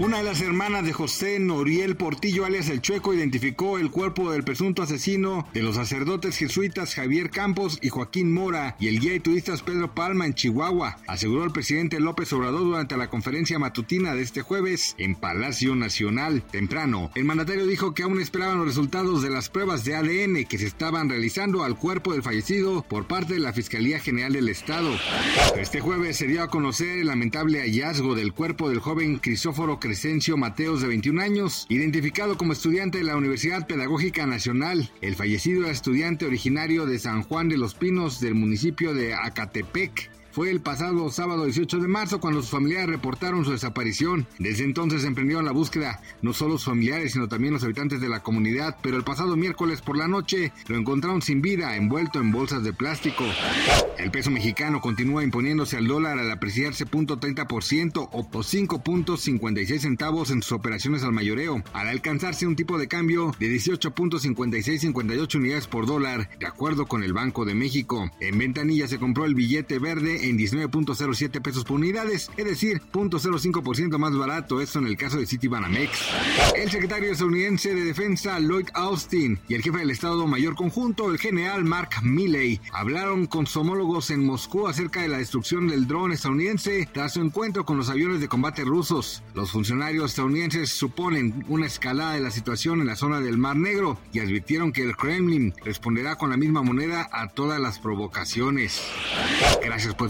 Una de las hermanas de José Noriel Portillo, alias El Chueco, identificó el cuerpo del presunto asesino de los sacerdotes jesuitas Javier Campos y Joaquín Mora y el guía y turistas Pedro Palma en Chihuahua, aseguró el presidente López Obrador durante la conferencia matutina de este jueves en Palacio Nacional. Temprano, el mandatario dijo que aún esperaban los resultados de las pruebas de ADN que se estaban realizando al cuerpo del fallecido por parte de la Fiscalía General del Estado. Este jueves se dio a conocer el lamentable hallazgo del cuerpo del joven Crisóforo Crescencio Mateos, de 21 años, identificado como estudiante de la Universidad Pedagógica Nacional. El fallecido era estudiante originario de San Juan de los Pinos del municipio de Acatepec. Fue el pasado sábado 18 de marzo cuando sus familiares reportaron su desaparición. Desde entonces emprendieron la búsqueda, no solo sus familiares, sino también los habitantes de la comunidad, pero el pasado miércoles por la noche lo encontraron sin vida, envuelto en bolsas de plástico. El peso mexicano continúa imponiéndose al dólar al apreciarse 0.30% o 5.56 centavos en sus operaciones al mayoreo, al alcanzarse un tipo de cambio de 18.5658 unidades por dólar, de acuerdo con el Banco de México. En ventanilla se compró el billete verde en 19.07 pesos por unidades, es decir, 0.05% más barato, esto en el caso de Citibanamex. El secretario estadounidense de Defensa Lloyd Austin y el jefe del Estado Mayor Conjunto, el general Mark Milley, hablaron con su homólogos en Moscú acerca de la destrucción del dron estadounidense tras su encuentro con los aviones de combate rusos. Los funcionarios estadounidenses suponen una escalada de la situación en la zona del Mar Negro y advirtieron que el Kremlin responderá con la misma moneda a todas las provocaciones. Gracias por